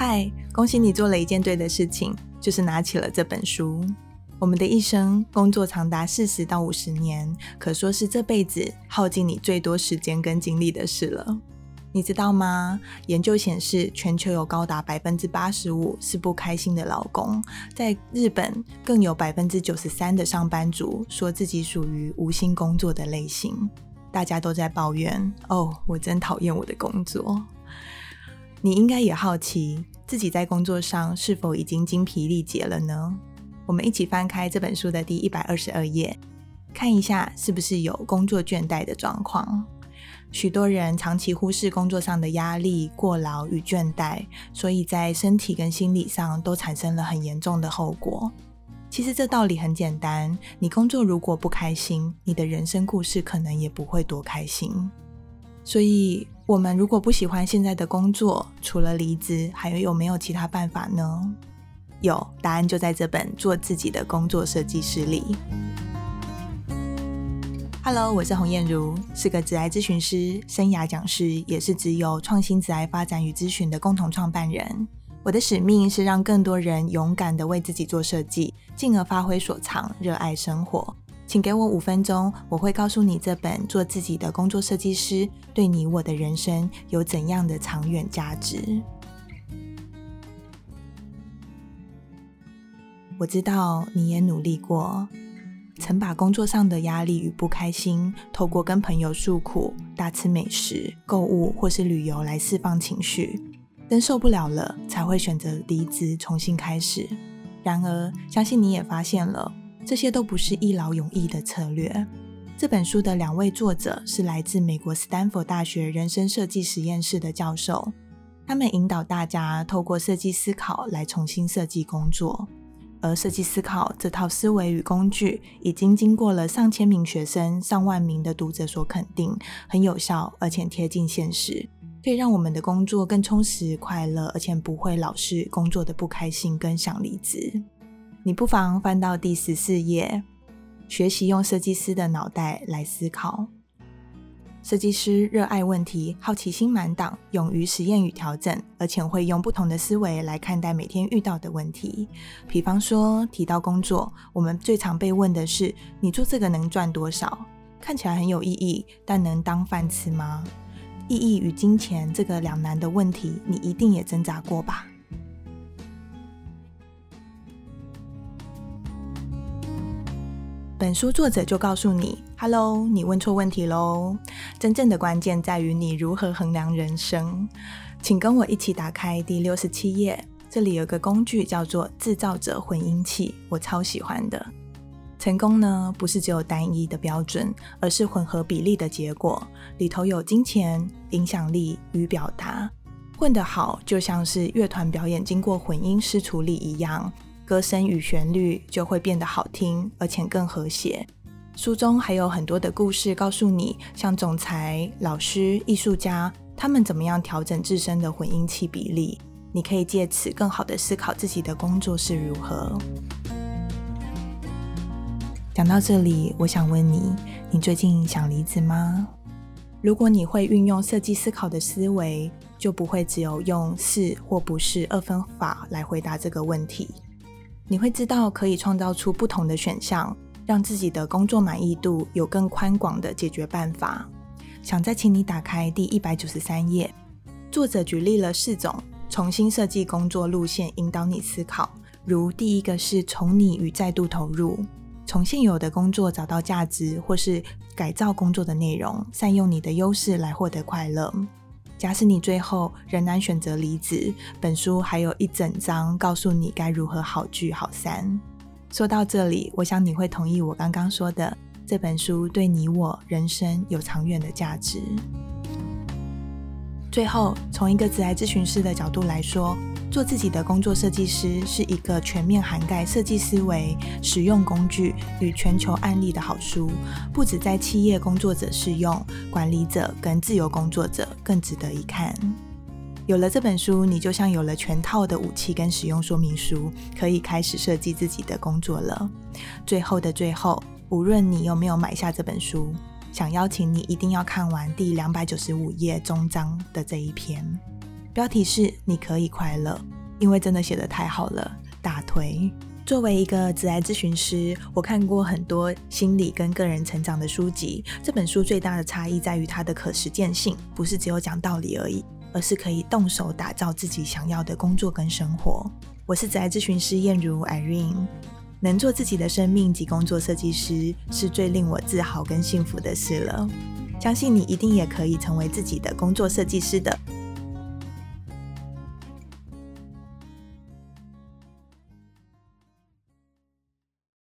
嗨，恭喜你做了一件对的事情，就是拿起了这本书。我们的一生工作长达四十到五十年，可说是这辈子耗尽你最多时间跟精力的事了。你知道吗？研究显示，全球有高达百分之八十五是不开心的老公。在日本，更有百分之九十三的上班族说自己属于无心工作的类型。大家都在抱怨：“哦，我真讨厌我的工作。”你应该也好奇，自己在工作上是否已经精疲力竭了呢？我们一起翻开这本书的第一百二十二页，看一下是不是有工作倦怠的状况。许多人长期忽视工作上的压力、过劳与倦怠，所以在身体跟心理上都产生了很严重的后果。其实这道理很简单，你工作如果不开心，你的人生故事可能也不会多开心。所以。我们如果不喜欢现在的工作，除了离职，还有没有其他办法呢？有，答案就在这本《做自己的工作设计师》里。Hello，我是洪燕如，是个职癌咨询师、生涯讲师，也是只有创新职癌发展与咨询的共同创办人。我的使命是让更多人勇敢的为自己做设计，进而发挥所长，热爱生活。请给我五分钟，我会告诉你这本做自己的工作设计师对你我的人生有怎样的长远价值。我知道你也努力过，曾把工作上的压力与不开心，透过跟朋友诉苦、大吃美食、购物或是旅游来释放情绪，真受不了了，才会选择离职重新开始。然而，相信你也发现了。这些都不是一劳永逸的策略。这本书的两位作者是来自美国斯坦福大学人生设计实验室的教授，他们引导大家透过设计思考来重新设计工作。而设计思考这套思维与工具，已经经过了上千名学生、上万名的读者所肯定，很有效，而且贴近现实，可以让我们的工作更充实、快乐，而且不会老是工作的不开心跟想离职。你不妨翻到第十四页，学习用设计师的脑袋来思考。设计师热爱问题，好奇心满档，勇于实验与调整，而且会用不同的思维来看待每天遇到的问题。比方说，提到工作，我们最常被问的是：你做这个能赚多少？看起来很有意义，但能当饭吃吗？意义与金钱这个两难的问题，你一定也挣扎过吧？本书作者就告诉你：“Hello，你问错问题喽！真正的关键在于你如何衡量人生。请跟我一起打开第六十七页，这里有个工具叫做制造者混音器，我超喜欢的。成功呢，不是只有单一的标准，而是混合比例的结果。里头有金钱、影响力与表达，混得好，就像是乐团表演经过混音师处理一样。”歌声与旋律就会变得好听，而且更和谐。书中还有很多的故事，告诉你像总裁、老师、艺术家，他们怎么样调整自身的混音器比例。你可以借此更好的思考自己的工作是如何。讲到这里，我想问你：你最近想离职吗？如果你会运用设计思考的思维，就不会只有用是或不是二分法来回答这个问题。你会知道可以创造出不同的选项，让自己的工作满意度有更宽广的解决办法。想再请你打开第一百九十三页，作者举例了四种重新设计工作路线，引导你思考。如第一个是从你与再度投入，从现有的工作找到价值，或是改造工作的内容，善用你的优势来获得快乐。假使你最后仍然选择离职，本书还有一整章告诉你该如何好聚好散。说到这里，我想你会同意我刚刚说的，这本书对你我人生有长远的价值。最后，从一个职业咨询师的角度来说。做自己的工作设计师是一个全面涵盖设计思维、使用工具与全球案例的好书，不止在企业工作者适用，管理者跟自由工作者更值得一看。有了这本书，你就像有了全套的武器跟使用说明书，可以开始设计自己的工作了。最后的最后，无论你有没有买下这本书，想邀请你一定要看完第两百九十五页终章的这一篇。标题是“你可以快乐”，因为真的写得太好了，大推。作为一个职癌咨询师，我看过很多心理跟个人成长的书籍。这本书最大的差异在于它的可实践性，不是只有讲道理而已，而是可以动手打造自己想要的工作跟生活。我是职癌咨询师燕如 Irene，能做自己的生命及工作设计师，是最令我自豪跟幸福的事了。相信你一定也可以成为自己的工作设计师的。